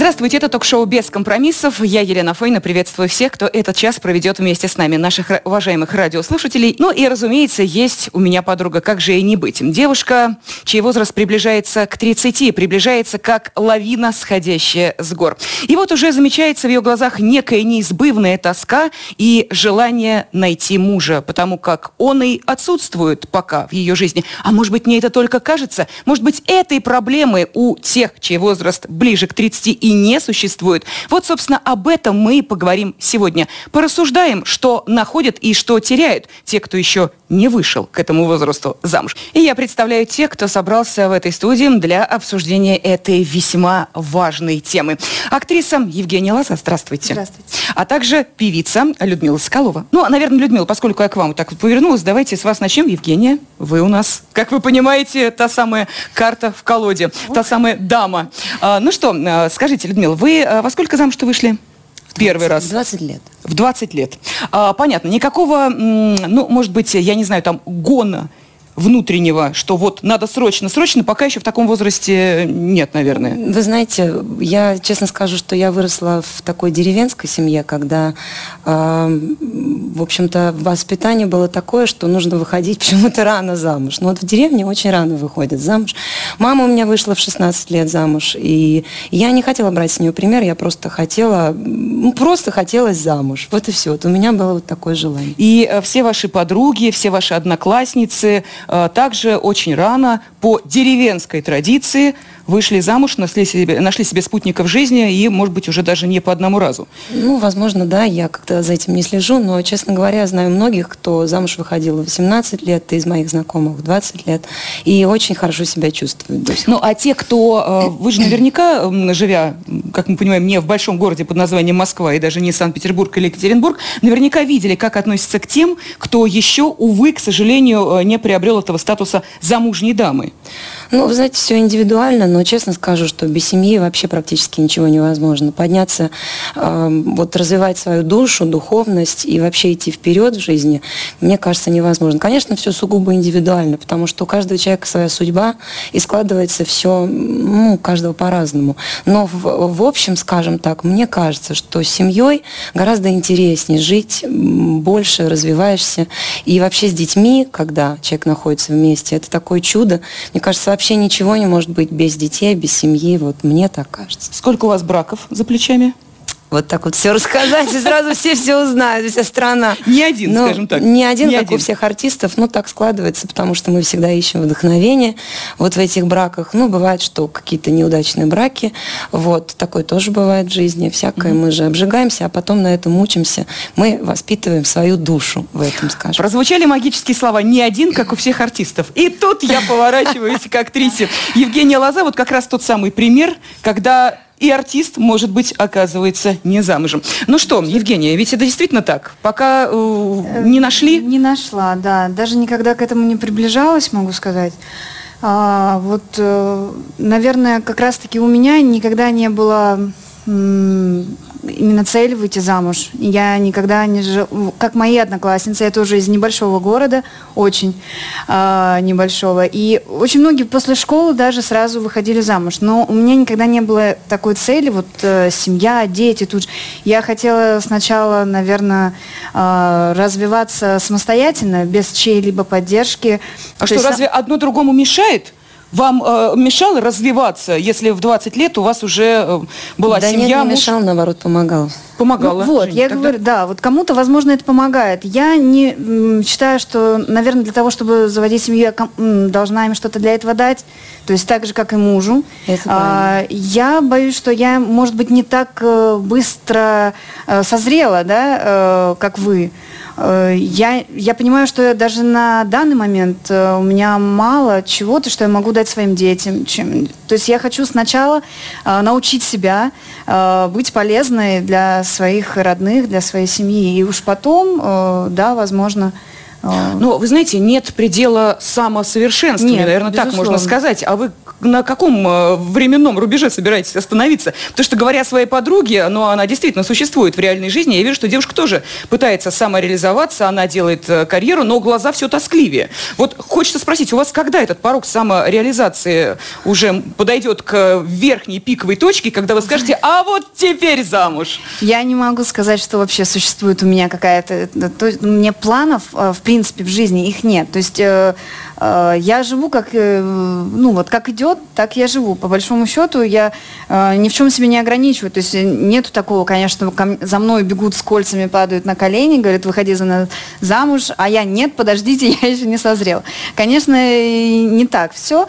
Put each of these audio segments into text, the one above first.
Здравствуйте, это ток-шоу «Без компромиссов». Я, Елена Фойна, приветствую всех, кто этот час проведет вместе с нами, наших уважаемых радиослушателей. Ну и, разумеется, есть у меня подруга, как же и не быть. Девушка, чей возраст приближается к 30, приближается как лавина, сходящая с гор. И вот уже замечается в ее глазах некая неизбывная тоска и желание найти мужа, потому как он и отсутствует пока в ее жизни. А может быть, мне это только кажется? Может быть, этой проблемы у тех, чей возраст ближе к 30 и не существует. Вот, собственно, об этом мы и поговорим сегодня. Порассуждаем, что находят и что теряют те, кто еще не вышел к этому возрасту замуж. И я представляю тех, кто собрался в этой студии для обсуждения этой весьма важной темы. Актриса Евгения Лоза, здравствуйте. Здравствуйте. А также певица Людмила Соколова. Ну, наверное, Людмила, поскольку я к вам так вот повернулась, давайте с вас начнем. Евгения, вы у нас, как вы понимаете, та самая карта в колоде, та самая дама. А, ну что, а, скажите, Людмила, вы а, во сколько замуж-то вышли? В первый раз. 20 лет. В 20 лет. А, понятно. Никакого, ну, может быть, я не знаю, там, гона внутреннего, что вот надо срочно, срочно, пока еще в таком возрасте нет, наверное. Вы знаете, я честно скажу, что я выросла в такой деревенской семье, когда, э, в общем-то, воспитание было такое, что нужно выходить почему-то рано замуж. Но вот в деревне очень рано выходят замуж. Мама у меня вышла в 16 лет замуж, и я не хотела брать с нее пример, я просто хотела, ну, просто хотелось замуж. Вот и все. Вот у меня было вот такое желание. И э, все ваши подруги, все ваши одноклассницы также очень рано по деревенской традиции вышли замуж, нашли себе, нашли себе спутников жизни и, может быть, уже даже не по одному разу. Ну, возможно, да, я как-то за этим не слежу, но, честно говоря, знаю многих, кто замуж выходил в 18 лет, из моих знакомых в 20 лет, и очень хорошо себя чувствуют Ну, а те, кто... э, Вы же наверняка, живя, как мы понимаем, не в большом городе под названием Москва и даже не Санкт-Петербург или Екатеринбург, наверняка видели, как относятся к тем, кто еще, увы, к сожалению, э, не приобрел этого статуса замужней дамы. Ну, вы знаете, все индивидуально, но честно скажу, что без семьи вообще практически ничего невозможно. Подняться, э, вот развивать свою душу, духовность и вообще идти вперед в жизни, мне кажется, невозможно. Конечно, все сугубо индивидуально, потому что у каждого человека своя судьба, и складывается все, ну, каждого по-разному. Но в, в общем, скажем так, мне кажется, что с семьей гораздо интереснее жить, больше развиваешься. И вообще с детьми, когда человек находится вместе, это такое чудо. Мне кажется, вообще ничего не может быть без детей, без семьи. Вот мне так кажется. Сколько у вас браков за плечами? Вот так вот все рассказать, и сразу все все узнают, вся страна. Не один, Ну, скажем так. Не один, Не как один. у всех артистов, ну так складывается, потому что мы всегда ищем вдохновение вот в этих браках. Ну, бывает, что какие-то неудачные браки, вот, такое тоже бывает в жизни, всякое. Мы же обжигаемся, а потом на этом учимся. Мы воспитываем свою душу в этом, скажем. Прозвучали магические слова «не один», как у всех артистов. И тут я поворачиваюсь к актрисе. Евгения Лоза, вот как раз тот самый пример, когда и артист, может быть, оказывается не замужем. Ну что, Евгения, ведь это действительно так. Пока э, не нашли, Не нашла, да. Даже никогда к этому не приближалась, могу сказать. А, вот, э, наверное, как раз-таки у меня никогда не было именно цель выйти замуж. Я никогда не жил, как мои одноклассницы, я тоже из небольшого города, очень а, небольшого. И очень многие после школы даже сразу выходили замуж. Но у меня никогда не было такой цели, вот э, семья, дети тут. же. Я хотела сначала, наверное, а, развиваться самостоятельно, без чьей-либо поддержки. а То что, есть, разве одно другому мешает? Вам э, мешало развиваться, если в 20 лет у вас уже э, была да семья, нет, не муж мешал, наоборот, помогал. помогала? Ну, вот, Жень, я тогда- говорю, да, вот кому-то, возможно, это помогает. Я не м, считаю, что, наверное, для того, чтобы заводить семью, я ком- м, должна им что-то для этого дать. То есть так же, как и мужу. Это А, я боюсь, что я, может быть, не так э, быстро э, созрела, да, э, как вы. Э, Я, я понимаю, что даже на данный момент э, у меня мало чего-то, что я могу дать своим детям. Чем... То есть я хочу сначала э, научить себя быть полезной для своих родных, для своей семьи. И уж потом, да, возможно... Ну, вы знаете, нет предела самосовершенствования, Нет, наверное, так можно безусловно. сказать. А вы на каком э, временном рубеже собираетесь остановиться? Потому что, говоря своей подруге, но она действительно существует в реальной жизни, я вижу, что девушка тоже пытается самореализоваться, она делает э, карьеру, но глаза все тоскливее. Вот хочется спросить, у вас когда этот порог самореализации уже подойдет к верхней пиковой точке, когда вы скажете, а вот теперь замуж? Я не могу сказать, что вообще существует у меня какая-то... У меня планов, в принципе, в жизни их нет. То есть я живу как, ну вот, как идет, так я живу. По большому счету я э, ни в чем себе не ограничиваю. То есть нету такого, конечно, за мной бегут с кольцами, падают на колени, говорят, выходи за нас замуж, а я нет, подождите, я еще не созрел. Конечно, не так все,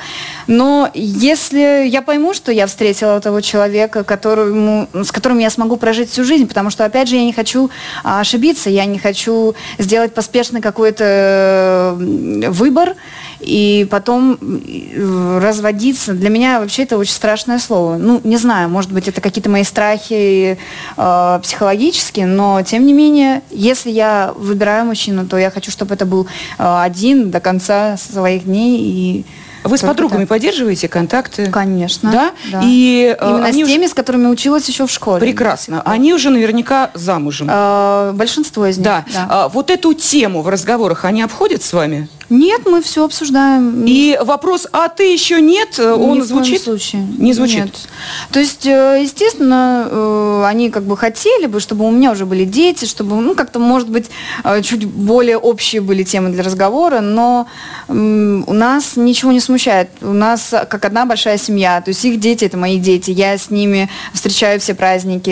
но если я пойму, что я встретила того человека, которому, с которым я смогу прожить всю жизнь, потому что, опять же, я не хочу ошибиться, я не хочу сделать поспешный какой-то выбор, и потом э, разводиться. Для меня вообще это очень страшное слово. Ну, не знаю, может быть, это какие-то мои страхи э, психологические, но тем не менее, если я выбираю мужчину, то я хочу, чтобы это был э, один до конца своих дней и вы с подругами так. поддерживаете контакты? Конечно. Да? да. И, э, Именно они с теми, уже... с которыми училась еще в школе. Прекрасно. Они уже наверняка замужем. А, большинство из них. Да. да. А, вот эту тему в разговорах они обходят с вами? Нет, мы все обсуждаем. И вопрос, а ты еще нет, он Ни звучит? В случае. Не звучит. Нет. То есть, э, естественно, э, они как бы хотели бы, чтобы у меня уже были дети, чтобы, ну, как-то, может быть, э, чуть более общие были темы для разговора, но у нас ничего не смущает. У нас как одна большая семья, то есть их дети это мои дети. Я с ними встречаю все праздники,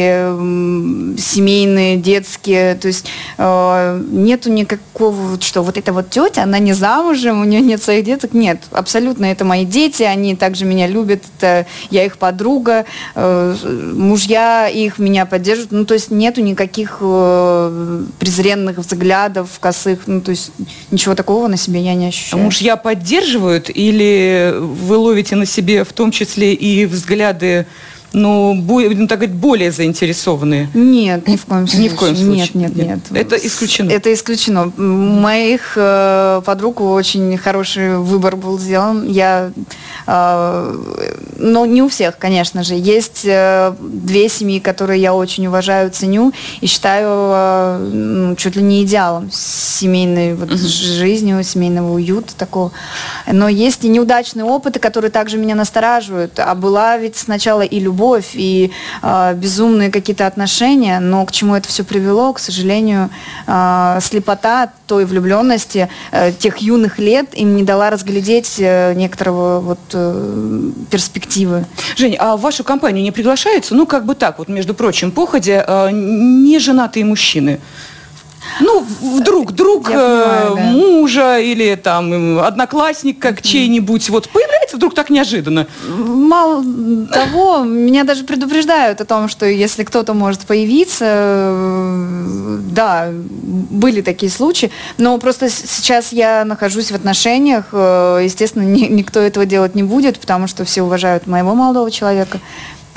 семейные, детские, то есть нету никакого, что вот эта вот тетя, она не за замужем, у нее нет своих деток. Нет, абсолютно это мои дети, они также меня любят, это я их подруга, э, мужья их меня поддерживают. Ну, то есть нету никаких э, презренных взглядов, косых, ну, то есть ничего такого на себе я не ощущаю. Мужья поддерживают или вы ловите на себе в том числе и взгляды ну, будем так говорить, более заинтересованные? Нет, ни в коем случае. Ни в коем случае. Нет, нет, нет. Это исключено. Это исключено. У моих э, подруг очень хороший выбор был сделан. Я, э, но не у всех, конечно же. Есть э, две семьи, которые я очень уважаю, ценю и считаю э, ну, чуть ли не идеалом семейной вот, uh-huh. жизни, семейного уюта такого. Но есть и неудачные опыты, которые также меня настораживают. А была ведь сначала и любовь любовь и э, безумные какие-то отношения, но к чему это все привело, к сожалению, э, слепота той влюбленности э, тех юных лет им не дала разглядеть э, некоторого вот э, перспективы. Жень, а в вашу компанию не приглашаются, ну как бы так, вот между прочим, походе, э, не женатые мужчины? Ну, вдруг друг понимаю, э, да. мужа или там одноклассник как mm-hmm. чей-нибудь вот появляется вдруг так неожиданно. Мало того, меня даже предупреждают о том, что если кто-то может появиться, э, да, были такие случаи, но просто сейчас я нахожусь в отношениях, э, естественно, ни, никто этого делать не будет, потому что все уважают моего молодого человека.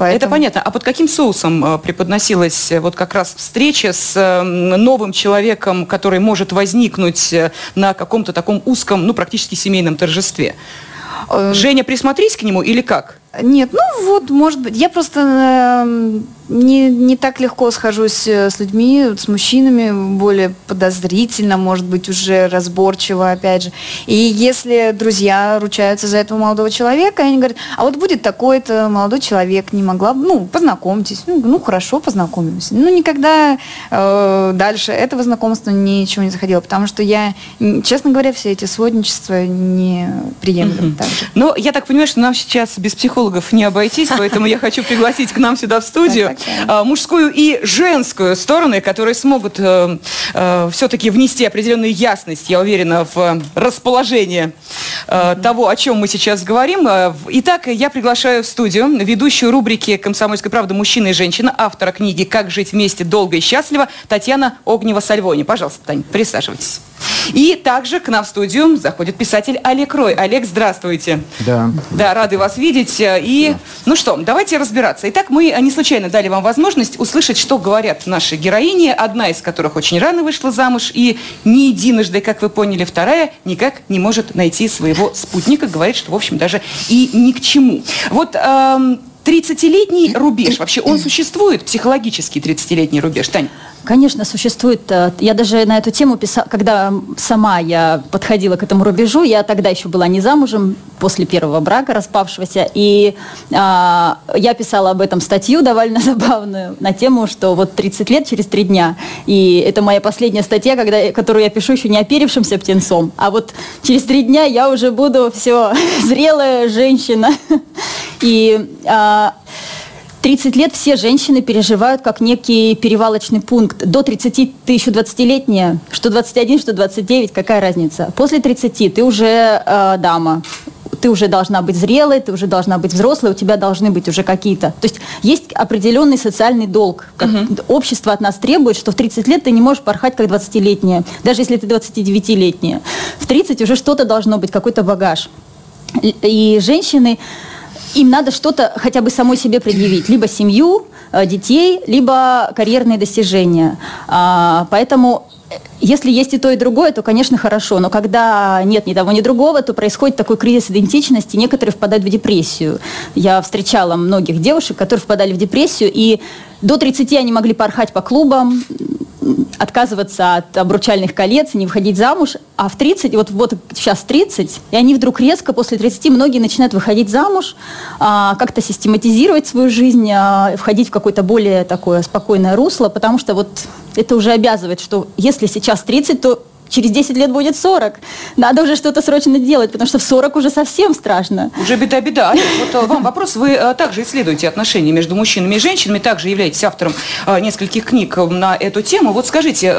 Поэтому... Это понятно. А под каким соусом э, преподносилась э, вот как раз встреча с э, новым человеком, который может возникнуть на каком-то таком узком, ну, практически семейном торжестве? Женя, присмотрись к нему или как? Нет, ну вот, может быть, я просто э, не, не так легко схожусь э, с людьми, с мужчинами, более подозрительно, может быть, уже разборчиво, опять же. И если друзья ручаются за этого молодого человека, они говорят, а вот будет такой-то молодой человек, не могла бы, ну, познакомьтесь, ну, ну хорошо, познакомимся. Ну, никогда э, дальше этого знакомства ничего не заходило, потому что я, честно говоря, все эти сводничества не приемлю. Mm-hmm. Но я так понимаю, что нам сейчас без психолога психологов не обойтись, поэтому я хочу пригласить к нам сюда в студию а, мужскую и женскую стороны, которые смогут э, э, все-таки внести определенную ясность, я уверена, в расположение э, того, о чем мы сейчас говорим. Итак, я приглашаю в студию ведущую рубрики «Комсомольская правда. Мужчина и женщина», автора книги «Как жить вместе долго и счастливо» Татьяна Огнева-Сальвони. Пожалуйста, Таня, присаживайтесь. И также к нам в студию заходит писатель Олег Рой. Олег, здравствуйте. Да. Да, рады вас видеть. И, ну что, давайте разбираться. Итак, мы не случайно дали вам возможность услышать, что говорят наши героини, одна из которых очень рано вышла замуж и не единожды, как вы поняли, вторая никак не может найти своего своего спутника, говорит, что, в общем, даже и ни к чему. Вот эм, 30-летний рубеж, вообще он существует, психологический 30-летний рубеж, Тань? Конечно, существует. Э, я даже на эту тему писала, когда сама я подходила к этому рубежу, я тогда еще была не замужем, после первого брака распавшегося, и а, я писала об этом статью довольно забавную на тему, что вот 30 лет через три дня, и это моя последняя статья, когда, которую я пишу еще не оперившимся птенцом, а вот через три дня я уже буду все зрелая женщина. И а, 30 лет все женщины переживают как некий перевалочный пункт. До 30 ты еще 20-летняя, что 21, что 29, какая разница? После 30 ты уже э, дама, ты уже должна быть зрелой, ты уже должна быть взрослой, у тебя должны быть уже какие-то... То есть есть определенный социальный долг. Как uh-huh. Общество от нас требует, что в 30 лет ты не можешь порхать как 20-летняя, даже если ты 29-летняя. В 30 уже что-то должно быть, какой-то багаж. И женщины им надо что-то хотя бы самой себе предъявить. Либо семью, э, детей, либо карьерные достижения. А, поэтому э, если есть и то, и другое, то, конечно, хорошо. Но когда нет ни того, ни другого, то происходит такой кризис идентичности, некоторые впадают в депрессию. Я встречала многих девушек, которые впадали в депрессию, и до 30 они могли порхать по клубам, отказываться от обручальных колец, не выходить замуж, а в 30, вот, вот сейчас 30, и они вдруг резко после 30, многие начинают выходить замуж, а, как-то систематизировать свою жизнь, а, входить в какое-то более такое спокойное русло, потому что вот это уже обязывает, что если сейчас 30, то через 10 лет будет 40. Надо уже что-то срочно делать, потому что в 40 уже совсем страшно. Уже беда-беда. Вот э, вам вопрос. Вы э, также исследуете отношения между мужчинами и женщинами, также являетесь автором э, нескольких книг на эту тему. Вот скажите,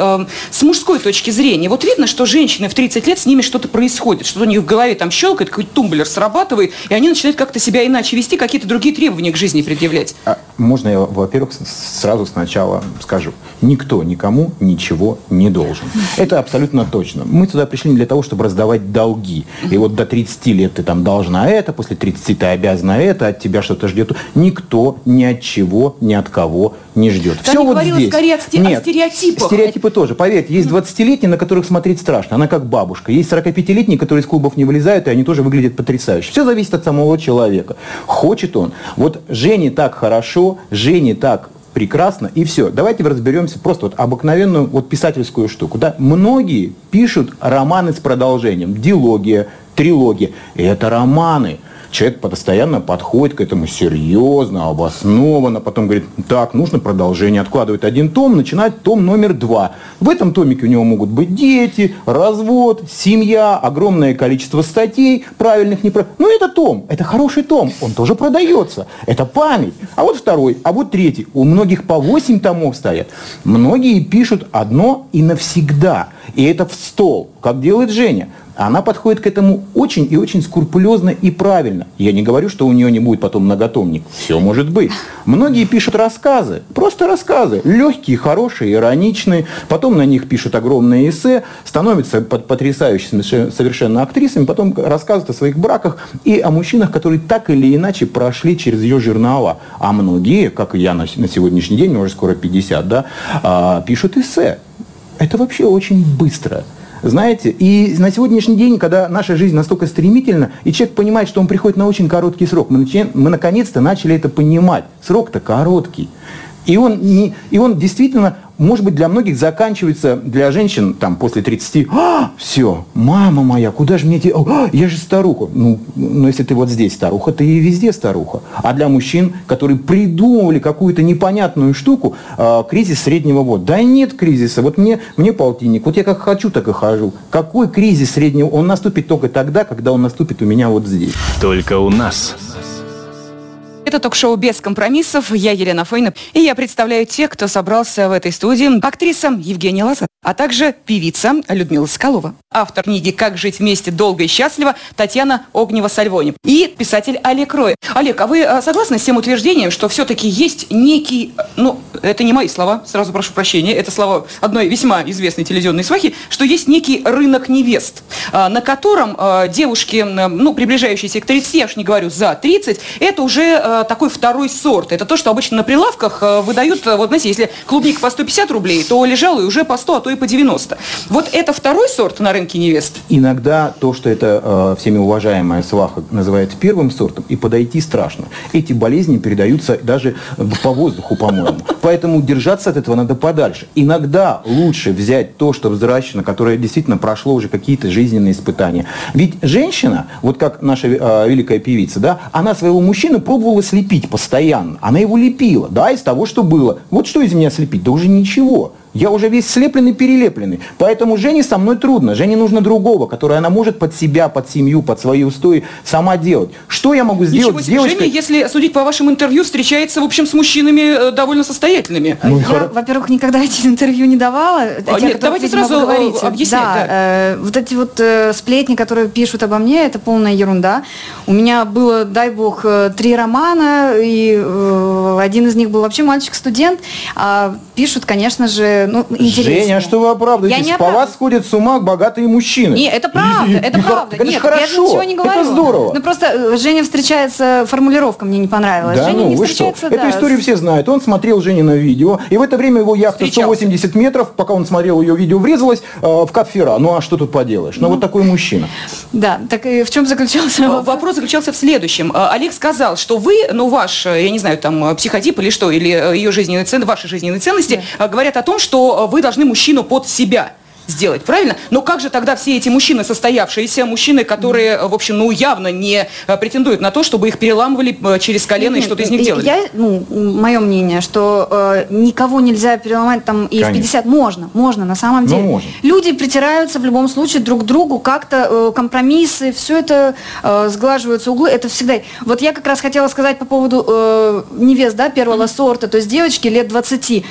с мужской точки зрения, вот видно, что женщины в 30 лет, с ними что-то происходит, что у них в голове там щелкает, какой-то тумблер срабатывает, и они начинают как-то себя иначе вести, какие-то другие требования к жизни предъявлять. А можно я, во-первых, сразу сначала скажу. Никто никому ничего не должен. Это абсолютно совершенно точно. Мы туда пришли не для того, чтобы раздавать долги. И вот до 30 лет ты там должна это, после 30 ты обязана это, от тебя что-то ждет. Никто ни от чего, ни от кого не ждет. Все вот здесь. скорее о, Нет, о стереотипах. Стереотипы тоже. Поверьте, есть 20-летние, на которых смотреть страшно. Она как бабушка. Есть 45-летние, которые из клубов не вылезают, и они тоже выглядят потрясающе. Все зависит от самого человека. Хочет он. Вот Жене так хорошо, Жене так прекрасно, и все. Давайте разберемся просто вот обыкновенную вот писательскую штуку. Да? Многие пишут романы с продолжением, дилогия, трилогия. И это романы человек постоянно подходит к этому серьезно, обоснованно, потом говорит, так, нужно продолжение, откладывает один том, начинает том номер два. В этом томике у него могут быть дети, развод, семья, огромное количество статей, правильных, неправильных. Ну, это том, это хороший том, он тоже продается, это память. А вот второй, а вот третий. У многих по 8 томов стоят. Многие пишут одно и навсегда. И это в стол, как делает Женя. Она подходит к этому очень и очень скрупулезно и правильно. Я не говорю, что у нее не будет потом многотомник. Все может быть. Многие пишут рассказы, просто рассказы. Легкие, хорошие, ироничные. Потом на них пишут огромные эссе, становятся потрясающими совершенно актрисами, потом рассказывают о своих браках и о мужчинах, которые так или иначе прошли через ее жернова. А многие, как я на, на сегодняшний день, уже скоро 50, да, а, пишут эссе. Это вообще очень быстро. Знаете, и на сегодняшний день, когда наша жизнь настолько стремительна, и человек понимает, что он приходит на очень короткий срок, мы, начинаем, мы наконец-то начали это понимать. Срок-то короткий. И он, не, и он действительно может быть, для многих заканчивается, для женщин там после 30, а, все, мама моя, куда же мне идти? А, я же старуха. Ну, ну, если ты вот здесь старуха, ты и везде старуха. А для мужчин, которые придумывали какую-то непонятную штуку, э, кризис среднего возраста. Да нет кризиса. Вот мне, мне полтинник, вот я как хочу, так и хожу. Какой кризис среднего? Он наступит только тогда, когда он наступит у меня вот здесь. Только у нас. Это ток-шоу «Без компромиссов». Я Елена Фойна. И я представляю тех, кто собрался в этой студии. Актриса Евгения Лазар, а также певица Людмила Скалова. Автор книги «Как жить вместе долго и счастливо» Татьяна Огнева-Сальвони. И писатель Олег Рой. Олег, а вы а, согласны с тем утверждением, что все-таки есть некий, ну, это не мои слова, сразу прошу прощения, это слова одной весьма известной телевизионной свахи, что есть некий рынок невест, а, на котором девушки, ну, приближающиеся к 30, я уж не говорю за 30, это уже э, такой второй сорт. Это то, что обычно на прилавках э, выдают, э, вот знаете, если клубника по 150 рублей, то лежал и уже по 100, а то и по 90. Вот это второй сорт на рынке невест? Иногда то, что это э, всеми уважаемая сваха называет первым сортом, и подойти страшно. Эти болезни передаются даже по воздуху, по-моему. Поэтому держаться от этого надо подальше. Иногда лучше взять то, что взращено, которое действительно прошло уже какие-то жизненные испытания. Ведь женщина, вот как наша э, великая певица, да, она своего мужчину пробовала слепить постоянно. Она его лепила, да, из того, что было. Вот что из меня слепить? Да уже ничего. Я уже весь слепленный, перелепленный. Поэтому Жене со мной трудно. Жене нужно другого, который она может под себя, под семью, под свои устои сама делать. Что я могу сделать Ничего с девочкой? Женя, если судить по вашему интервью, встречается, в общем, с мужчинами э, довольно состоятельными. Ну, и я, хоро- во-первых, никогда эти интервью не давала. о тех, нет, давайте сразу, э, объяснять, да. э, вот эти вот э, сплетни, которые пишут обо мне, это полная ерунда. У меня было, дай бог, э, три романа, и э, один из них был вообще мальчик-студент. А пишут, конечно же, ну, интереснее. Женя, что вы оправдываетесь? Я не По вас сходят с ума богатые мужчины. Не, это правда, И- это и- правда. Это же Нет, хорошо. я же ничего не говорю. Это здорово. Ну просто э, Женя встречается, формулировка мне не понравилась. Да Женя ну, не вы что? встречается, Эту да, историю с- все знают. Он смотрел Женина видео, и в это время его яхта Встречался. 180 метров, пока он смотрел ее видео, врезалась э, в Капфера. Ну а что тут поделаешь? Ну, вот такой мужчина. Да, так и в чем заключался Э, вопрос? Вопрос заключался в следующем. Э, Олег сказал, что вы, ну ваш, я не знаю, там психотип или что, или ее жизненные ценности, ваши жизненные ценности, э, говорят о том, что э, вы должны мужчину под себя сделать, правильно? Но как же тогда все эти мужчины состоявшиеся, мужчины, которые, э, в общем, ну явно не э, претендуют на то, чтобы их переламывали через колено и что-то из них делали? Я, ну, мое мнение, что э, никого нельзя переломать там и в Конечно. 50. Можно, можно, на самом Ну, деле. можно. Люди притираются в любом случае друг к другу, как-то э, компромиссы, все это э, сглаживаются углы, это всегда. Вот я как раз хотела сказать по поводу э, невест, да, первого сорта, то есть девочки лет 20.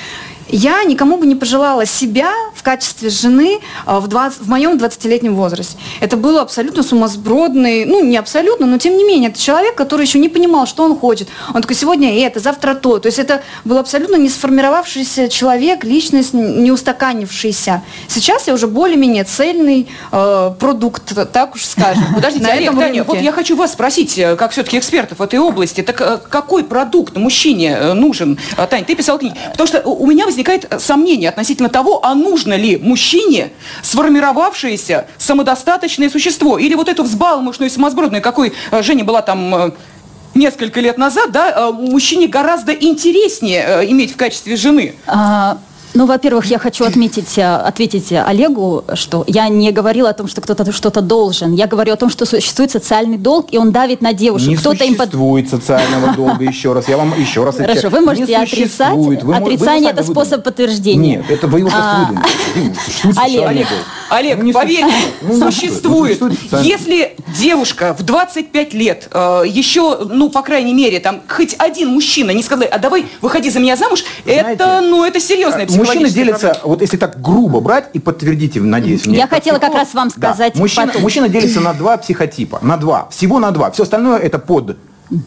Я никому бы не пожелала себя в качестве жены э, в, 20 в моем 20-летнем возрасте. Это было абсолютно сумасбродный, ну не абсолютно, но тем не менее, это человек, который еще не понимал, что он хочет. Он такой, сегодня это, завтра то. То есть это был абсолютно не сформировавшийся человек, личность, не устаканившийся. Сейчас я уже более-менее цельный э, продукт, так уж скажем. Подождите, на Олег, этом Таня, вот я хочу вас спросить, э, как все-таки экспертов в этой области, так э, какой продукт мужчине э, нужен? Э, Тань, ты писал книги. Потому что у меня возникает сомнение относительно того, а нужно ли мужчине сформировавшееся самодостаточное существо? Или вот эту взбалмошную и сумасбродную, какой э, Женя была там э, несколько лет назад, да, э, мужчине гораздо интереснее иметь в качестве жены. А, Ну, во-первых, я хочу отметить, э, ответить Олегу, что я не говорила о том, что кто-то что-то должен. Я говорю о том, что существует социальный долг, и он давит на девушек. Не Кто-то им под... существует социального долга, еще раз. Я вам еще раз Хорошо, вы можете отрицать. существует. Отрицание это способ подтверждения. Нет, это вы его А, существует Олег, Олег. Олег, Ну, существует. Ну, существует. Если девушка в 25 лет э, еще, ну, по крайней мере, там, хоть один мужчина не сказал, а давай выходи за меня замуж, это, ну, это серьезная Мужчины делятся, проблема. вот если так грубо брать, и подтвердите, надеюсь, мне. Я хотела как психолог. раз вам Да. сказать Мужчина, потом. мужчина делится на два психотипа, на два, всего на два. Все остальное это под.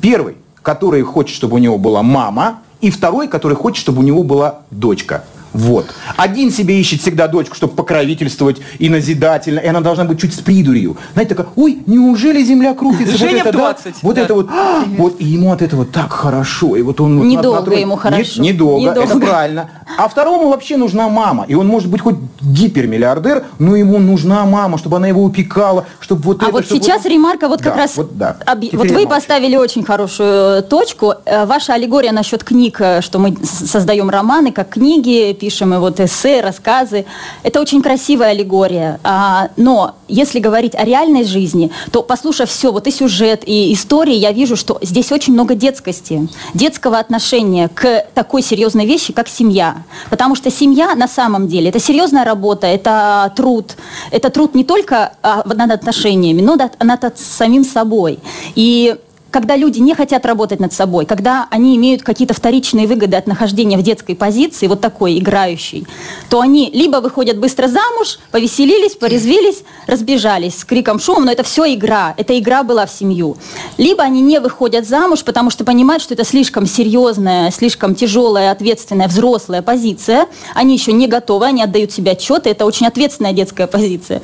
Первый, который хочет, чтобы у него была мама, и второй, который хочет, чтобы у него была дочка. Вот. Один себе ищет всегда дочку, чтобы покровительствовать и назидательно, и она должна быть чуть с придурью. Знаете, такая, ой, неужели земля крутится? Женя вот это, в 20, да? Вот да. это вот, «А!» вот, и ему от этого так хорошо. И вот он вот Недолго трое- ему хорошо. недолго, это Недолго. правильно. А второму вообще нужна мама. И он может быть хоть гипермиллиардер, но ему нужна мама, чтобы она его упекала, чтобы вот А это... вот чтобы сейчас вот- ремарка вот как Да, раз... Вот, да. Теперь вот вы поставили очень хорошую э, точку. Э, Ваша аллегория насчет книг, э, что мы создаем романы, как книги, пишем и вот эссе, рассказы. Это очень красивая аллегория. А, Но если говорить о реальной жизни, то послушав все, вот и сюжет, и истории, я вижу, что здесь очень много детскости, детского отношения к такой серьезной вещи, как семья. Потому что семья на самом деле это серьезная работа, это труд. Это труд не только а, над отношениями, но над, над самим собой. И когда люди не хотят работать над собой, когда они имеют какие-то вторичные выгоды от нахождения в детской позиции, вот такой играющей, то они либо выходят быстро замуж, повеселились, порезвились, разбежались с криком, шумом, но это все игра, эта игра была в семью. Либо они не выходят замуж, потому что понимают, что это слишком серьезная, слишком тяжелая, ответственная, взрослая позиция, они еще не готовы, они отдают себе отчет, это очень ответственная детская позиция.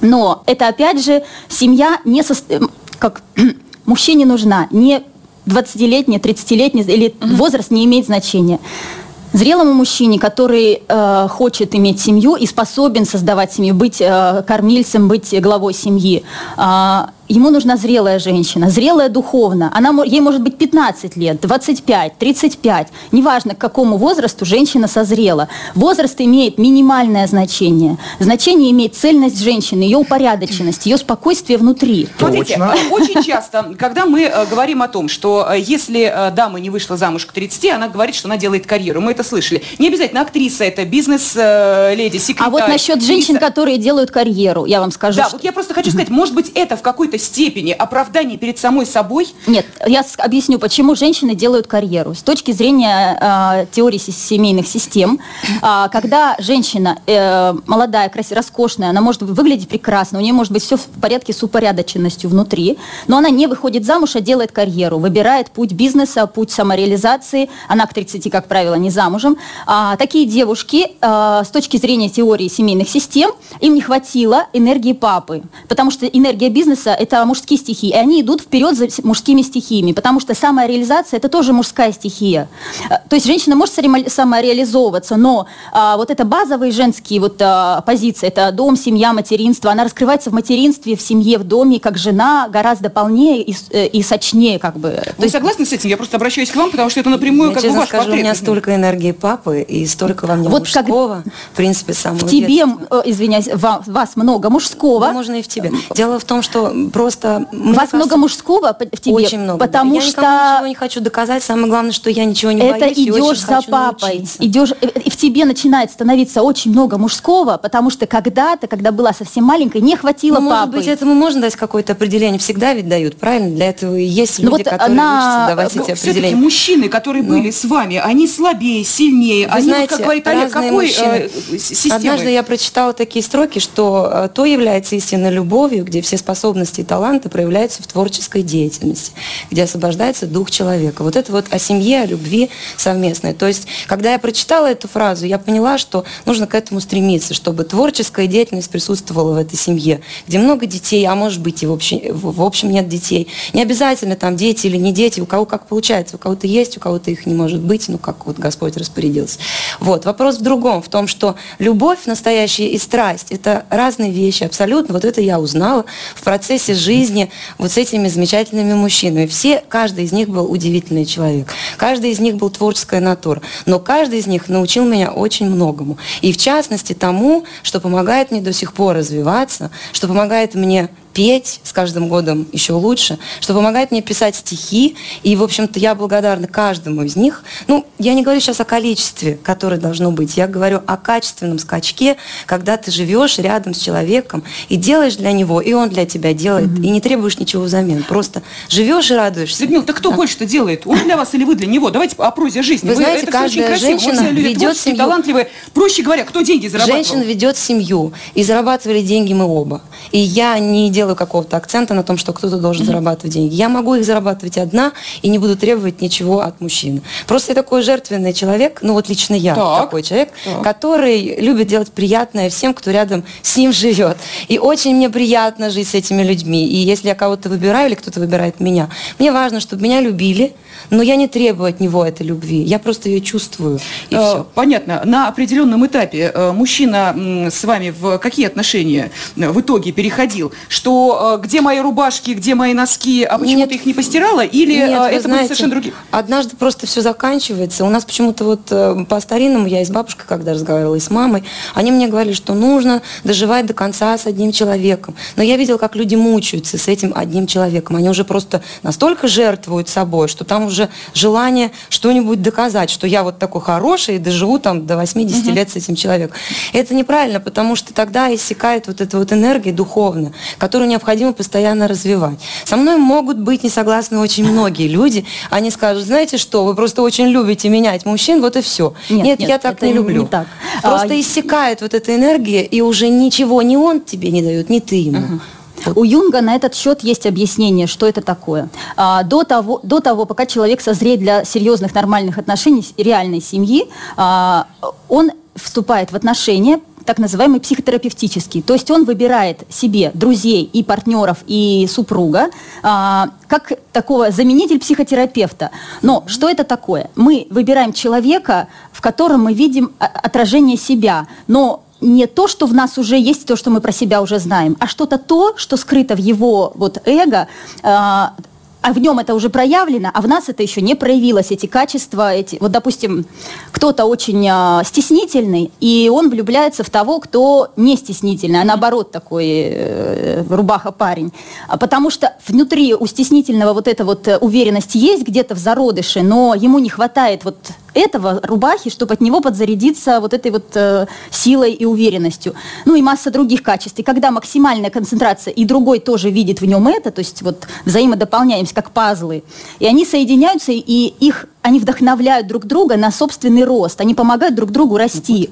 Но это опять же семья не сос- эм, как мужчине нужна не 20-летний, 30-летний или возраст не имеет значения. Зрелому мужчине, который э, хочет иметь семью и способен создавать семью, быть э, кормильцем, быть главой семьи, э, ему нужна зрелая женщина, зрелая духовно. Она, ей может быть 15 лет, 25, 35. Неважно, к какому возрасту женщина созрела. Возраст имеет минимальное значение. Значение имеет цельность женщины, ее упорядоченность, ее спокойствие внутри. Смотрите, Точно. э, очень часто, когда мы э, говорим о том, что э, если дама не вышла замуж к 30, она говорит, что она делает карьеру. Мы это слышали. Не обязательно актриса, это бизнес-леди, секретарь. А вот насчет женщин, которые делают карьеру, я вам скажу. Да, что- вот я просто хочу сказать, может быть, это в какой-то степени оправдание перед самой собой? Нет, я объясню, почему женщины делают карьеру. С точки зрения э, теории семейных систем, а, когда женщина э, молодая, красивая, роскошная, она может выглядеть прекрасно, у нее может быть все в порядке с упорядоченностью внутри, но она не выходит замуж, а делает карьеру, выбирает путь бизнеса, путь самореализации. Она к 30, как правило, не замужем. А, такие девушки, э, с точки зрения теории семейных систем, им не хватило энергии папы, потому что энергия бизнеса – мужские стихии, и они идут вперед за мужскими стихиями, потому что самореализация – это тоже мужская стихия. Э, То есть женщина может самореализовываться, но а, вот это базовые женские вот а, позиции, это дом, семья, материнство, она раскрывается в материнстве, в семье, в доме, как жена, гораздо полнее и, э, и сочнее как бы. То Вы есть согласны с этим? Я просто обращаюсь к вам, потому что это напрямую Я как бы ваш скажу, у меня столько энергии папы и столько во мне Вот как- мужского, в принципе, самого в тебе, детства. э, извиняюсь, ва- вас много мужского, Да, можно и в тебе. Дело в том, что просто... мне вас кажется, много мужского в тебе, Очень много. потому я что никому ничего не хочу доказать. Самое главное, что я ничего не это боюсь и очень идешь за хочу папой, научиться. идешь, э, и в тебе начинает становиться очень много мужского, потому что когда-то, когда была совсем маленькой, не хватило Ну, папы. может быть, этому можно дать какое-то определение. Всегда ведь дают, правильно? Для этого и есть Ну люди, вот которые на- учатся давать Но эти определения. мужчины, которые были с вами, они слабее, сильнее. Вы они, вот, знаете, как говорит Олег, какой мужчины. э, системы? Однажды я прочитала такие строки, что э, то является истинной любовью, где все способности таланты проявляются в творческой деятельности, где освобождается дух человека. Вот это вот о семье, о любви совместной. То есть, когда я прочитала эту фразу, я поняла, что нужно к этому стремиться, чтобы творческая деятельность присутствовала в этой семье, где много детей, а может быть и в общем, в общем нет детей. Не обязательно там дети или не дети, у кого как получается, у кого-то есть, у кого-то их не может быть, ну как вот Господь распорядился. Вот, вопрос в другом, в том, что любовь настоящая и страсть – это разные вещи абсолютно. Вот это я узнала в процессе жизни вот с этими замечательными мужчинами. Все, каждый из них был удивительный человек. Каждый из них был творческая натура. Но каждый из них научил меня очень многому. И в частности тому, что помогает мне до сих пор развиваться, что помогает мне петь с каждым годом еще лучше, что помогает мне писать стихи. И, в общем-то, я благодарна каждому из них. Ну, я не говорю сейчас о количестве, которое должно быть. Я говорю о качественном скачке, когда ты живешь рядом с человеком и делаешь для него, и он для тебя делает, и не требуешь ничего взамен. Просто живешь и радуешься. Людмила, так кто больше-то делает? Он для вас или вы для него? Давайте о прозе жизни. Вы знаете, это очень каждая красиво. Мы женщина люди ведет семью. талантливые. Проще говоря, кто деньги зарабатывал? Женщина ведет семью, и зарабатывали деньги мы оба. И я не делаю какого-то акцента на том, что кто-то должен зарабатывать деньги. Я могу их зарабатывать одна и не буду требовать ничего от мужчины. Просто я такой жертвенный человек, ну вот лично я Так. такой человек, Так. который любит делать приятное всем, кто рядом с ним живет. И очень мне приятно жить с этими людьми. И если я кого-то выбираю или кто-то выбирает меня, мне важно, чтобы меня любили, но я не требую от него этой любви. Я просто ее чувствую. И Э, все. Понятно. На определенном этапе э, мужчина с вами в какие отношения э, в итоге переходил? Что э, где мои рубашки, где мои носки, а почему Нет. ты их не постирала? Или Нет, это были знаете, совершенно другие? Однажды просто все заканчивается. У нас почему-то вот по-старинному, я и с бабушкой, когда разговаривала, и с мамой, они мне говорили, что нужно доживать до конца с одним человеком. Но я видела, как люди мучаются с этим одним человеком. Они уже просто настолько жертвуют собой, что там уже желание что-нибудь доказать, что я вот такой хороший и доживу там до 80 лет с этим человеком. Это неправильно, потому что тогда иссякает вот эта вот энергия духовная, которую необходимо постоянно развивать. Со мной могут быть не согласны очень многие люди. Они скажут, знаете что, вы просто очень любите менять мужчин, вот и все. Нет, Нет, нет, я так не не люблю. так. Просто А, иссякает вот эта энергия, и уже ничего ни он тебе не дает, ни ты ему. У Юнга на этот счет есть объяснение, что это такое. А, до, того, до того, пока человек созреет для серьезных нормальных отношений, реальной семьи, а, он вступает в отношения, так называемый психотерапевтический. То есть он выбирает себе друзей и партнеров, и супруга, а, как такого заменитель психотерапевта. Но что это такое? Мы выбираем человека, в котором мы видим а, отражение себя, но не то, что в нас уже есть, то, что мы про себя уже знаем, а что-то то, что скрыто в его вот эго, а, а в нем это уже проявлено, а в нас это еще не проявилось, эти качества, эти, вот, допустим, кто-то очень э, стеснительный, и он влюбляется в того, кто не стеснительный, а наоборот такой э, рубаха парень, а потому что внутри у стеснительного вот эта вот э, уверенность есть где-то в зародыше, но ему не хватает вот этого рубахи, чтобы от него подзарядиться вот этой вот э, силой и уверенностью. Ну и масса других качеств. И когда максимальная концентрация, и другой тоже видит в нем это, то есть вот взаимодополняемся, как пазлы, и они соединяются, и их, они вдохновляют друг друга на собственный рост, они помогают друг другу расти.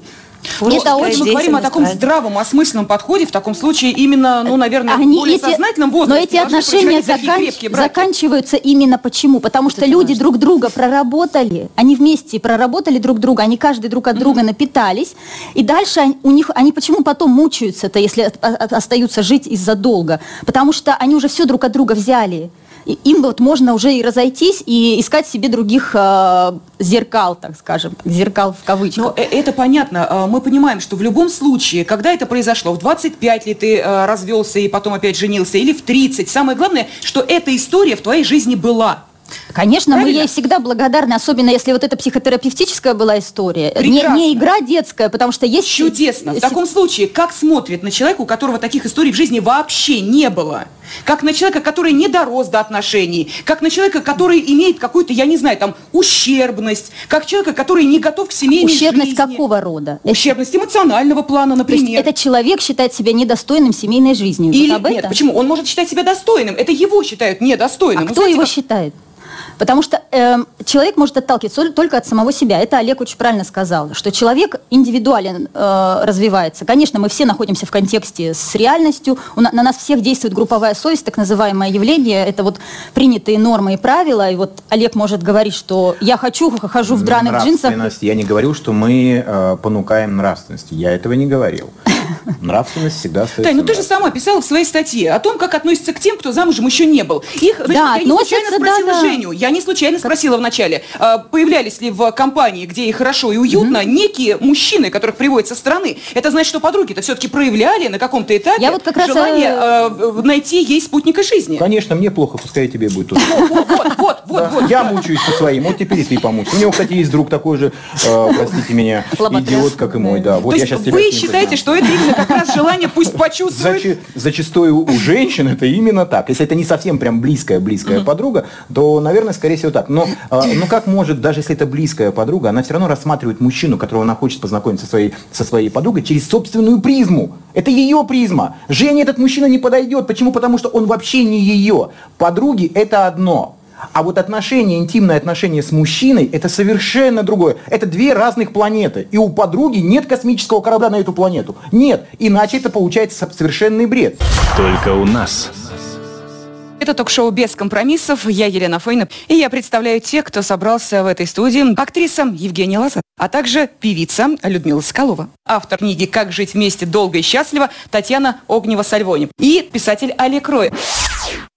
Ну, это очень мы говорим о таком здравом, осмысленном подходе, в таком случае именно, ну, наверное, Они, более эти, сознательном возрасте. Но эти отношения закан... заканчиваются именно почему? Потому что люди важно. друг друга проработали, они вместе проработали друг друга, они каждый друг от друга mm-hmm. напитались, и дальше у них, они почему потом мучаются-то, если остаются жить из-за долга? Потому что они уже все друг от друга взяли им вот можно уже и разойтись и искать себе других э, зеркал, так скажем, зеркал в кавычках. Но э, это понятно. А, мы понимаем, что в любом случае, когда это произошло, в 25 ли ты э, развелся и потом опять женился, или в 30, самое главное, что эта история в твоей жизни была. Конечно, Правильно? мы ей всегда благодарны, особенно если вот эта психотерапевтическая была история. Не, не игра детская, потому что есть... Чудесно. В таком случае, как смотрит на человека, у которого таких историй в жизни вообще не было? Как на человека, который не дорос до отношений, как на человека, который имеет какую-то, я не знаю, там, ущербность, как человека, который не готов к семейной ущербность жизни. Ущербность какого рода? Ущербность эмоционального плана, например. Этот человек считает себя недостойным семейной жизни. Или, вот нет, почему? Он может считать себя достойным. Это его считают недостойным. А кто знаете, его как... считает? Потому что э, человек может отталкиваться только от самого себя. Это Олег очень правильно сказал, что человек индивидуален э, развивается. Конечно, мы все находимся в контексте с реальностью. У, на, на нас всех действует групповая совесть, так называемое явление. Это вот принятые нормы и правила. И вот Олег может говорить, что я хочу, хожу в драных джинсах. Я не говорил, что мы э, понукаем нравственности. Я этого не говорил. Нравственность всегда остается. Тань, ну ты же сама писала в своей статье о том, как относятся к тем, кто замужем еще не был. Их, значит, да, я не случайно спросила да, Женю, я не случайно спросила вначале, а, появлялись ли в компании, где ей хорошо и уютно, угу. некие мужчины, которых приводят со стороны. Это значит, что подруги-то все-таки проявляли на каком-то этапе я вот как раз желание э... найти ей спутника жизни. Конечно, мне плохо, пускай тебе будет тут. Вот, вот, вот, вот. Я мучаюсь со своим, вот теперь и ты помучь. У него, кстати, есть друг такой же, э, простите меня, идиот, как и мой, да. Вот я сейчас вы считаете, что это именно как раз желание пусть почувствует. Зачастую у женщин это именно так. Если это не совсем прям близкая-близкая подруга, то, наверное, скорее всего так. Но а, ну как может, даже если это близкая подруга, она все равно рассматривает мужчину, которого она хочет познакомиться со своей, со своей подругой, через собственную призму. Это ее призма. Жене этот мужчина не подойдет. Почему? Потому что он вообще не ее. Подруги это одно. А вот отношения, интимные отношения с мужчиной, это совершенно другое. Это две разных планеты. И у подруги нет космического корабля на эту планету. Нет. Иначе это получается совершенный бред. Только у нас. Это ток-шоу «Без компромиссов». Я Елена Фойна. И я представляю тех, кто собрался в этой студии. Актриса Евгения Лазар, а также певица Людмила Соколова. Автор книги «Как жить вместе долго и счастливо» Татьяна Огнева-Сальвони. И писатель Олег Рой.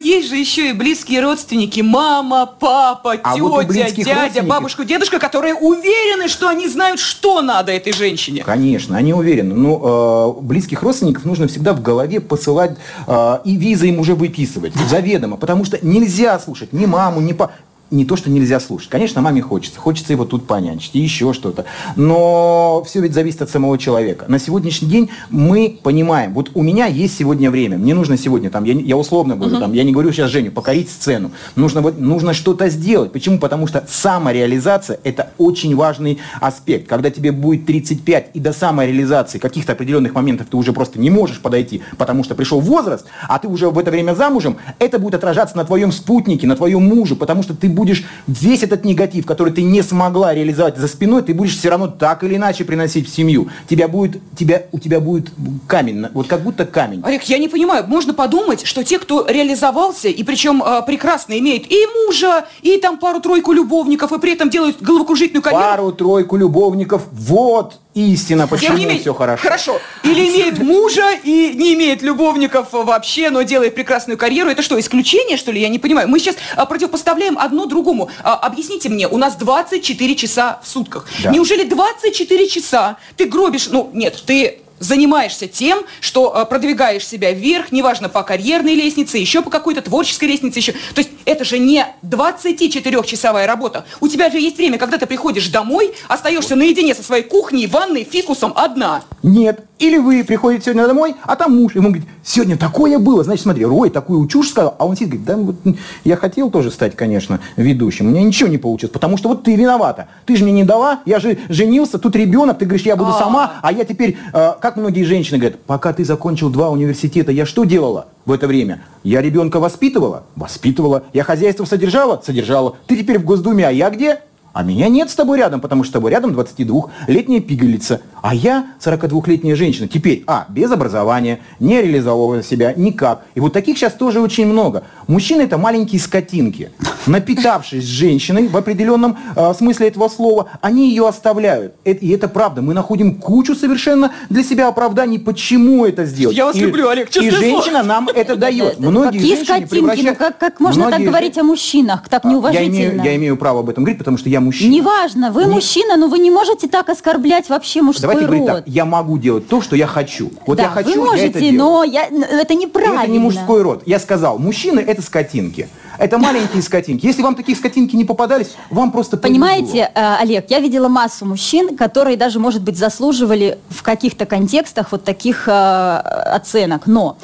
Есть же еще и близкие родственники, мама, папа, а тетя, вот дядя, бабушка, дедушка, которые уверены, что они знают, что надо этой женщине. Конечно, они уверены. Но ну, э, близких родственников нужно всегда в голове посылать э, и визы им уже выписывать заведомо, потому что нельзя слушать ни маму, ни папу не то, что нельзя слушать. Конечно, маме хочется. Хочется его тут понянчить и еще что-то. Но все ведь зависит от самого человека. На сегодняшний день мы понимаем, вот у меня есть сегодня время, мне нужно сегодня, там, я, я условно говорю, uh-huh. там, я не говорю сейчас Женю, покорить сцену. Нужно, вот, нужно что-то сделать. Почему? Потому что самореализация – это очень важный аспект. Когда тебе будет 35 и до самореализации каких-то определенных моментов ты уже просто не можешь подойти, потому что пришел возраст, а ты уже в это время замужем, это будет отражаться на твоем спутнике, на твоем муже, потому что ты будешь весь этот негатив, который ты не смогла реализовать за спиной, ты будешь все равно так или иначе приносить в семью. Тебя будет, тебя, у тебя будет камень, вот как будто камень. Олег, я не понимаю, можно подумать, что те, кто реализовался, и причем э, прекрасно имеет и мужа, и там пару-тройку любовников, и при этом делают головокружительную карьеру. Пару-тройку любовников, вот, истина, почему не имеет, все хорошо. Хорошо. Или имеет мужа и не имеет любовников вообще, но делает прекрасную карьеру. Это что, исключение, что ли? Я не понимаю. Мы сейчас а, противопоставляем одно другому. А, объясните мне, у нас 24 часа в сутках. Да. Неужели 24 часа ты гробишь... Ну, нет, ты занимаешься тем, что э, продвигаешь себя вверх, неважно, по карьерной лестнице, еще по какой-то творческой лестнице, еще. То есть это же не 24-часовая работа. У тебя же есть время, когда ты приходишь домой, остаешься наедине со своей кухней, ванной, фикусом одна. Нет. Или вы приходите сегодня домой, а там муж, ему говорит, сегодня такое было. Значит, смотри, Рой такую чушь сказал, а он сидит, говорит, да, вот, я хотел тоже стать, конечно, ведущим, у меня ничего не получилось, потому что вот ты виновата. Ты же мне не дала, я же женился, тут ребенок, ты говоришь, я буду сама, а я теперь, э, как многие женщины говорят, пока ты закончил два университета, я что делала в это время? Я ребенка воспитывала? Воспитывала. Я хозяйство содержала? Содержала. Ты теперь в Госдуме, а я где? А меня нет с тобой рядом, потому что с тобой рядом 22-летняя пигалица. А я 42-летняя женщина. Теперь, а, без образования, не реализовывая себя никак. И вот таких сейчас тоже очень много. Мужчины это маленькие скотинки. Напитавшись женщиной в определенном э, смысле этого слова, они ее оставляют. Это, и это правда. Мы находим кучу совершенно для себя оправданий, почему это сделать. Я вас и, люблю, Олег, И честное слово. женщина нам это дает. Многие Какие женщины скотинки? Ну, как, как можно так говорить о мужчинах? Так А, я неуважительно. имею, я имею право об этом говорить, потому что я мужчина. Неважно, вы Не- мужчина, но вы не можете так оскорблять вообще мужской Давайте говорить род. так, я могу делать то, что я хочу. Вот да, я хочу, вы можете, я это делаю. но я, это неправильно. Это не мужской род. Я сказал, мужчины это скотинки. Это маленькие скотинки. Если вам такие скотинки не попадались, вам просто повезло. Понимаете, э, Олег, я видела массу мужчин, которые даже, может быть, заслуживали в каких-то контекстах вот таких э, оценок. Но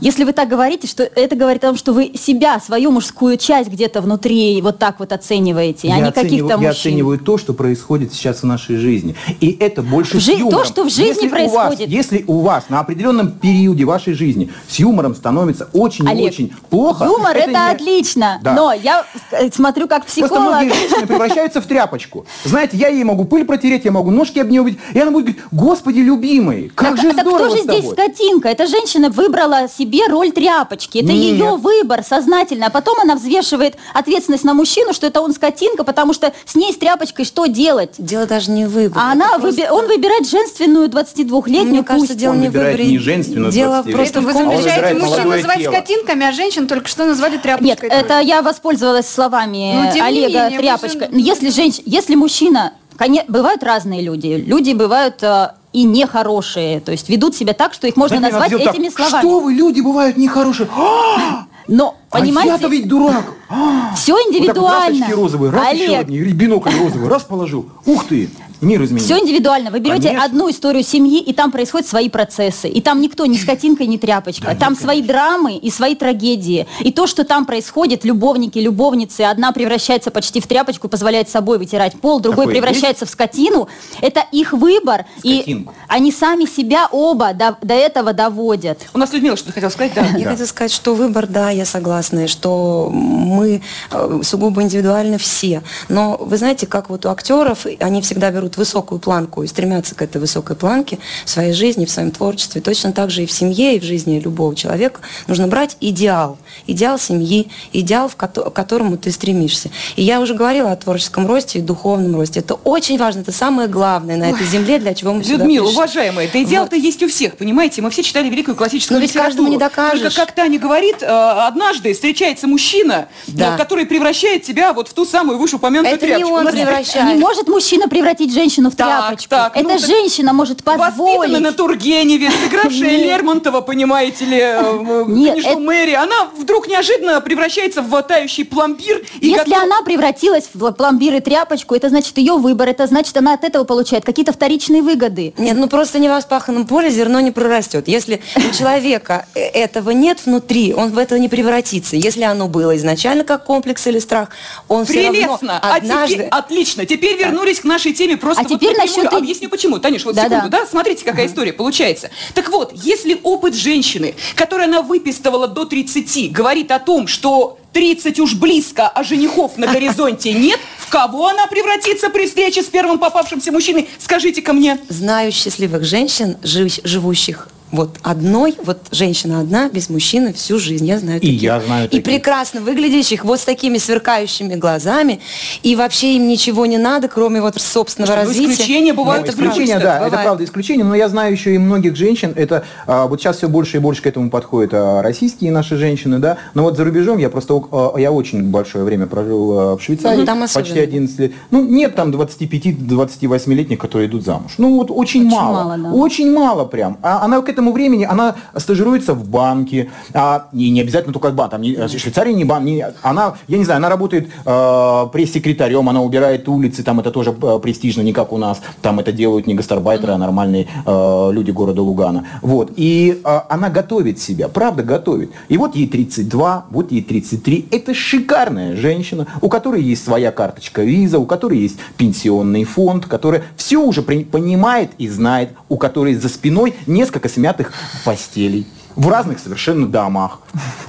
если вы так говорите, что это говорит о том, что вы себя, свою мужскую часть где-то внутри вот так вот оцениваете, а я не каких-то оцениваю, я мужчин. оцениваю то, что происходит сейчас в нашей жизни. И это больше В с жи- юмором. то, что в жизни если У вас, происходит. если у вас на определенном периоде вашей жизни с юмором становится очень Олег, очень плохо. Юмор это, не- отлично, Да. но я э, смотрю как Просто психолог. многие женщины превращаются в тряпочку. Знаете, я ей могу пыль протереть, я могу ножки об нее убить, и она будет говорить, господи, любимый, как так, же так здорово кто же с здесь тобой». скотинка? Эта женщина выбрала себе роль тряпочки. Это Нет. ее выбор сознательно. А потом она взвешивает ответственность на мужчину, что это он скотинка, потому что с ней с тряпочкой что делать? Дело даже не в выборе. А она просто- выби- он выбирает женственную 22-летнюю Мне кажется, пусть. дело Он не выбирает выборе. не женственную Дело 20 просто Это в вы А он комплексе. замечаете выбирает мужчин называть тело. скотинками, а женщин только что назвали Нет, тряпочкой. это я воспользовалась словами Ну, Олега менее, тряпочка. же- Если женщ... если мужчина, коне- бывают разные люди, люди бывают э, и нехорошие, то есть ведут себя так, что их можно Знаете, назвать сделала этими так, словами. Что вы, люди бывают нехорошие. А, Но а понимаете, я-то ведь дурак. А. все Вот так вот индивидуально. раз очки розовые, раз еще Олег, одни, и бинокль розовый, раз положил. Ух ты, мир изменился. Все индивидуально. Вы берете Конечно. одну историю семьи, и там происходят свои процессы. И там никто ни скотинка, ни тряпочка. там свои драмы и свои трагедии. И то, что там происходит, любовники, любовницы, одна превращается почти в тряпочку, позволяет собой вытирать пол, другой Такое превращается в скотину. Это их выбор. И Скотинку. они сами себя оба до, до этого доводят. У нас Людмила что-то хотела сказать, да. Я хотела сказать, что выбор, да, я согласна, и что мы э, сугубо индивидуально все. Но вы знаете, как вот у актеров, они всегда берут высокую планку и стремятся к этой высокой планке в своей жизни, в своем творчестве. Точно так же и в семье, и в жизни любого человека нужно брать идеал. Идеал семьи, идеал, в к которому ты стремишься. И я уже говорила о творческом росте и духовном росте. Это очень важно, это самое главное на этой земле, для чего мы сюда Людмила, пришли. уважаемая, да идеал-то есть у всех, понимаете? Мы все читали великую классическую Но ведь литературу. каждому не докажешь. Только как Таня говорит, э, однажды встречается мужчина, Да. э, который превращает тебя вот в ту самую вышеупомянутую Это не тряпочку. он У нас превращает. Не может мужчина превратить женщину в Так, тряпочку. так, Это ну так женщина может позволить. на Тургеневе, сыгравшая. Лермонтова, понимаете ли, э, Нет, книжку это- Мэри, она вдруг неожиданно превращается в тающий пломбир. И Если она превратилась в пломбир и тряпочку, это значит ее выбор, это значит она от этого получает какие-то вторичные выгоды. Нет, ну просто не в вспаханном поле зерно не прорастет. Если у человека э, этого нет внутри, он в это не превратится. Если оно было изначально как комплекс или страх, он все равно Прелестно. А однажды... теперь, отлично. Теперь вернулись к нашей теме. Просто А вот теперь напрямую насчет и- Объясню почему. Танюш, вот Да-да. секунду, да? Смотрите, какая история получается. Так вот, если опыт женщины, которую она выпистывала до 30, говорит о том, что 30 уж близко, а женихов на горизонте нет, в кого она превратится при встрече с первым попавшимся мужчиной? Скажите-ка мне. Знаю счастливых женщин, жив- живущих Вот одной, вот женщина одна, без мужчины всю жизнь, я знаю И таких. я знаю И таких. прекрасно выглядящих, вот с такими сверкающими глазами, и вообще им ничего не надо, кроме вот собственного Что, ну, развития. исключения бывают Ну, и это Исключения, правда, да, это бывает. правда исключение, но я знаю еще и многих женщин, это а, вот сейчас все больше и больше к этому подходят а, российские наши женщины, да, но вот за рубежом я просто, а, я очень большое время прожил а, в Швейцарии, Мгм, там почти особенно. 11 лет, ну нет там 25-28-летних, которые идут замуж, ну вот очень, Очень мало, мало, да. очень мало прям, а она к этому времени, она стажируется в банке, а, не, не обязательно только банк, там, не, Швейцария не банк, не- она, я не знаю, она работает э, пресс-секретарем, она убирает улицы, там это тоже э, престижно, не как у нас, там это делают не гастарбайтеры, а нормальные э, люди города Лугана. Вот, и э, она готовит себя, правда готовит. И вот ей 32, вот ей 33, это шикарная женщина, у которой есть своя карточка виза, у которой есть пенсионный фонд, которая все уже при- понимает и знает, у которой за спиной несколько смятых постелей в разных совершенно домах.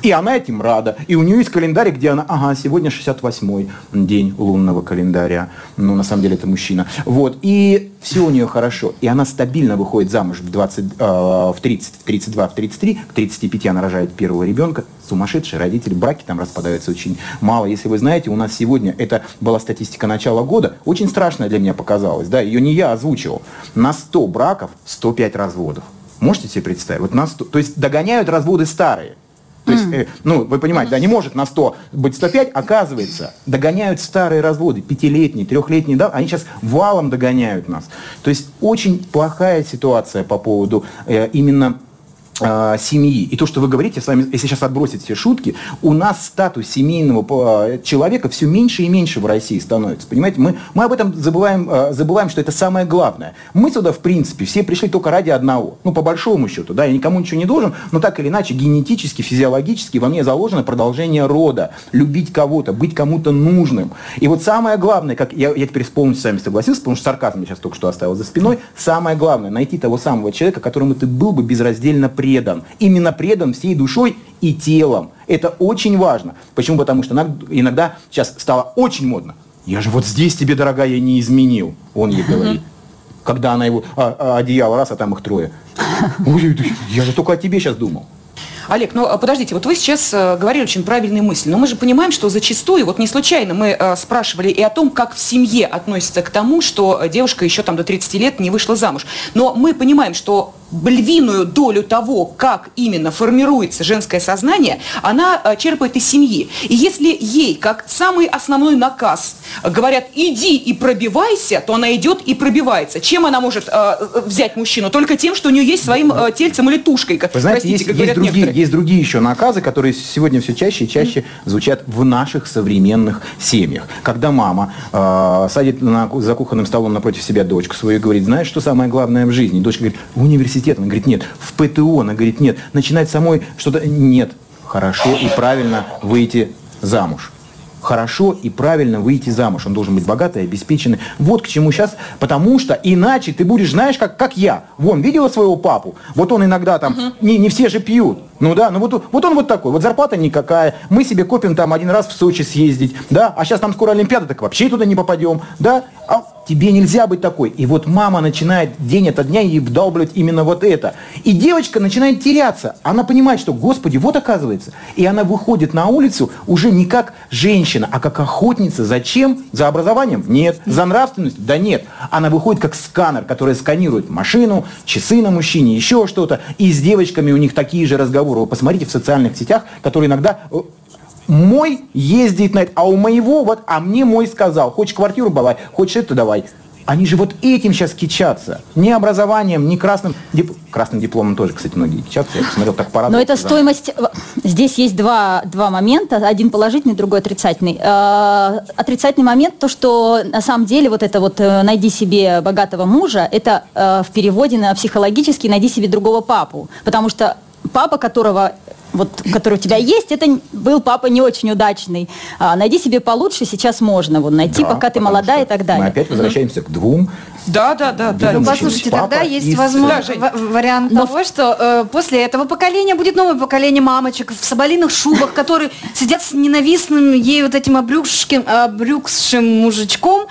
И она этим рада. И у нее есть календарь, где она, ага, сегодня 68-й день лунного календаря. Ну, на самом деле, это мужчина. Вот. И все у нее хорошо. И она стабильно выходит замуж в, 20, э, в 30, в 32, в 33. К 35 она рожает первого ребенка. Сумасшедшие родители. Браки там распадаются очень мало. Если вы знаете, у нас сегодня, это была статистика начала года, очень страшная для меня показалась. Да, ее не я озвучивал. На 100 браков 105 разводов. Можете себе представить? Вот на 100, то есть догоняют разводы старые. То есть, э, ну, вы понимаете, да, не может на 100 быть 105, оказывается, догоняют старые разводы, пятилетние, трехлетние, да, они сейчас валом догоняют нас. То есть очень плохая ситуация по поводу э, именно семьи. И то, что вы говорите, с вами, если сейчас отбросить все шутки, у нас статус семейного э, человека все меньше и меньше в России становится. Понимаете, мы, мы об этом забываем, э, забываем, что это самое главное. Мы сюда, в принципе, все пришли только ради одного. Ну, по большому счету, да, я никому ничего не должен, но так или иначе, генетически, физиологически во мне заложено продолжение рода, любить кого-то, быть кому-то нужным. И вот самое главное, как я, я теперь полностью с вами согласился, потому что сарказм я сейчас только что оставил за спиной, самое главное, найти того самого человека, которому ты был бы безраздельно предан. Именно предан всей душой и телом. Это очень важно. Почему? Потому что иногда- сейчас стало очень модно. Я же вот здесь тебе, дорогая, не изменил. Он ей говорит. Когда она его а, а, одеяло раз, а там их трое. Ой, я же только о тебе сейчас думал. Олег, ну а, подождите, вот вы сейчас э, говорили очень правильные мысли, но мы же понимаем, что зачастую, вот не случайно мы э, спрашивали и о том, как в семье относятся к тому, что девушка еще там до 30 лет не вышла замуж. Но мы понимаем, что львиную долю того, как именно формируется женское сознание, она э, черпает из семьи. И если ей, как самый основной наказ, говорят, иди и пробивайся, то она идет и пробивается. Чем она может э, э, взять мужчину? Только тем, что у нее есть своим э, тельцем или тушкой, как, Вы знаете, простите, есть, как есть другие, некоторые. есть другие еще наказы, которые сегодня все чаще и чаще звучат в наших современных семьях. Когда мама э, садит на, за кухонным столом напротив себя дочку свою и говорит, знаешь, что самое главное в жизни? Дочка говорит, в университет. Она говорит, нет. В ПТУ. Она говорит, нет. Начинать самой что-то... Нет. Хорошо и правильно выйти замуж. Хорошо и правильно выйти замуж. Он должен быть богатый, обеспеченный. Вот к чему сейчас. Потому что иначе ты будешь, знаешь, как, как я. Вон, видела своего папу? Вот он иногда там, не, не все же пьют. Ну да, ну вот, вот он вот такой. Вот зарплата никакая. Мы себе копим там один раз в Сочи съездить. Да, а сейчас там скоро Олимпиада, так вообще туда не попадем. Да, а тебе нельзя быть такой. И вот мама начинает день ото дня ей вдалбливать именно вот это. И девочка начинает теряться. Она понимает, что, господи, вот оказывается. И она выходит на улицу уже не как женщина, а как охотница. Зачем? За образованием? Нет. За нравственностью? Да нет. Она выходит как сканер, который сканирует машину, часы на мужчине, еще что-то. И с девочками у них такие же разговоры. Вы посмотрите в социальных сетях, которые иногда э, мой ездит на это, а у моего вот, а мне мой сказал, хочешь квартиру давай, хочешь это давай. Они же вот этим сейчас кичатся. Ни образованием, ни красным, дип- красным дипломом тоже, кстати, многие кичатся. Я посмотрел, так Но Ну, порадовался. это да. стоимость... э, Здесь есть два, два момента, один положительный, другой отрицательный. Э, Отрицательный момент, то, что на самом деле вот это вот «найди себе богатого мужа», это в переводе на психологически «найди себе другого папу». Потому что папа, которого вот, который у тебя есть, это был папа не очень удачный. А, найди себе получше, сейчас можно вот найти, Да, пока ты молодая и так далее. Мы опять возвращаемся к двум. Да, да, да, да. Ну, послушайте, папа тогда есть сын. возможно, Да, Жень. ва- вариант Но того, что э, после этого поколения будет новое поколение мамочек в соболиных шубах, которые сидят с ненавистным ей вот этим обрюкшим, обрюкшим мужичком,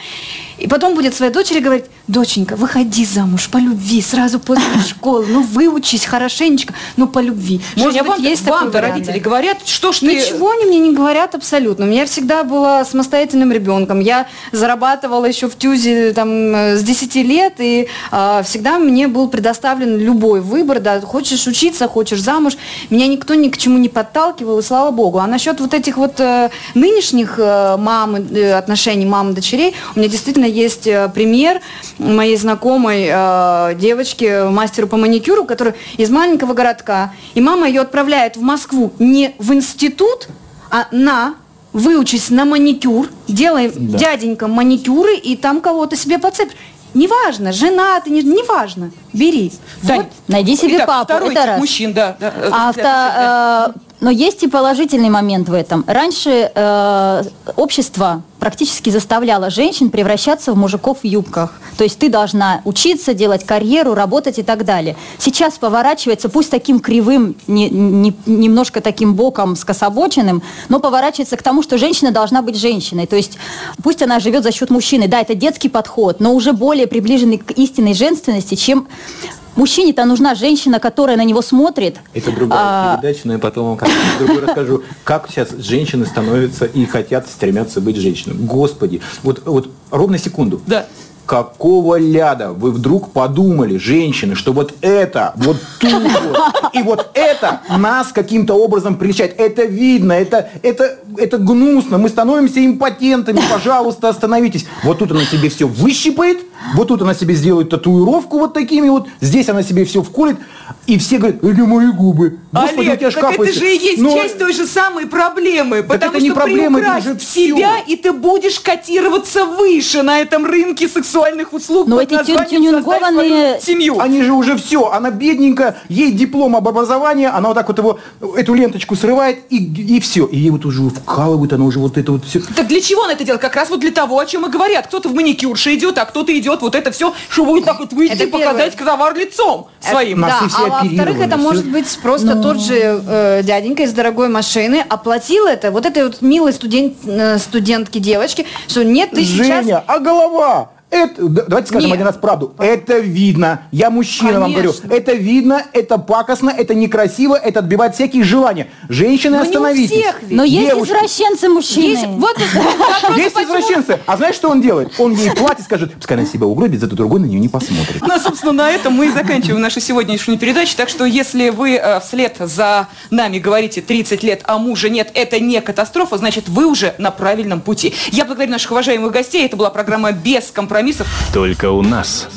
и потом будет своей дочери говорить, доченька, выходи замуж по любви, сразу после школы, ну выучись хорошенечко, но по любви. Может Женя, быть, вам есть такой вам-то вариант, родители да? говорят, что ж ты... Ничего они мне не говорят абсолютно. Я всегда была самостоятельным ребенком. Я зарабатывала еще в ТЮЗе там, э, с 10 лет, и а, всегда мне был предоставлен любой выбор. Да, хочешь учиться, хочешь замуж. Меня никто ни к чему не подталкивал, и слава богу. А насчет вот этих вот э, нынешних э, мам, э, отношений мам и дочерей, у меня действительно есть э, пример моей знакомой э, девочки, мастеру по маникюру, которая из маленького городка, и мама ее отправляет в Москву не в институт, а на выучись на маникюр, делай Да. дяденька маникюры, и там кого-то себе подцепишь. Неважно, жена ты, не, неважно, бери. Тань, Вот Найди себе итак, папу, второй это раз. мужчин, да. да, А для авто- э, но есть и положительный момент в этом. Раньше э, общество практически заставляло женщин превращаться в мужиков в юбках. То есть ты должна учиться, делать карьеру, работать и так далее. Сейчас поворачивается, пусть таким кривым, не- не- немножко таким боком скособоченным, но поворачивается к тому, что женщина должна быть женщиной. То есть пусть она живет за счет мужчины. Да, это детский подход, но уже более приближенный к истинной женственности, чем Мужчине-то нужна женщина, которая на него смотрит. Это другая А, передача, но я потом вам как-нибудь другой расскажу, как сейчас женщины становятся и хотят, стремятся быть женщинами. Господи, вот, вот ровно секунду. Да. Какого ляда вы вдруг подумали, женщины, что вот это, вот тут вот, и вот это нас каким-то образом приличает? Это видно, это, это, это гнусно, мы становимся импотентами, пожалуйста, остановитесь. Вот тут она себе все выщипает, вот тут она себе сделает татуировку вот такими вот, здесь она себе все вколет, и все говорят, это мои губы. Господи, Олег, у тебя так это капается». же и есть Но- часть той же самой проблемы. потому это не что проблема, это приукрасить уже себя, всё. и ты будешь котироваться выше на этом рынке сексуальных услуг Но под эти названием тюнингованные- «Создать свою семью. Они же уже все, она бедненькая, ей диплом об образовании, она вот так вот его, эту ленточку срывает, и, и все. И ей вот уже вкалывают, она уже вот это вот все. Так для чего она это делает? Как раз вот для того, о чем и говорят. Кто-то в маникюрше идет, а кто-то идет вот это все, чтобы будет так вот выйти Это и показать товар лицом своим. Нас да, все а во-вторых, это всё. может быть просто тот же э, дяденька из дорогой машины оплатил это вот этой вот милой студент, э, студентки девочки, что нет, ты сейчас... Женя, а голова? Это, да- давайте скажем Нет. один раз правду. Это видно. Я мужчина вам говорю. Конечно. Это видно, это пакостно, это некрасиво, это отбивает всякие желания. Женщины, Ну, не у остановитесь. всех ведь. Но есть Девушки. извращенцы мужчины. Есть, вот Есть извращенцы. А знаешь, что он делает? Он ей платит, скажет, пускай она себя угробит, зато другой на нее не посмотрит. Ну, собственно, на этом мы и заканчиваем нашу сегодняшнюю передачу. Так что, если вы э, вслед за нами говорите 30 лет, а мужа нет, это не катастрофа, значит, вы уже на правильном пути. Я благодарю наших уважаемых гостей. Это была программа «Без компромиссов». Только у нас.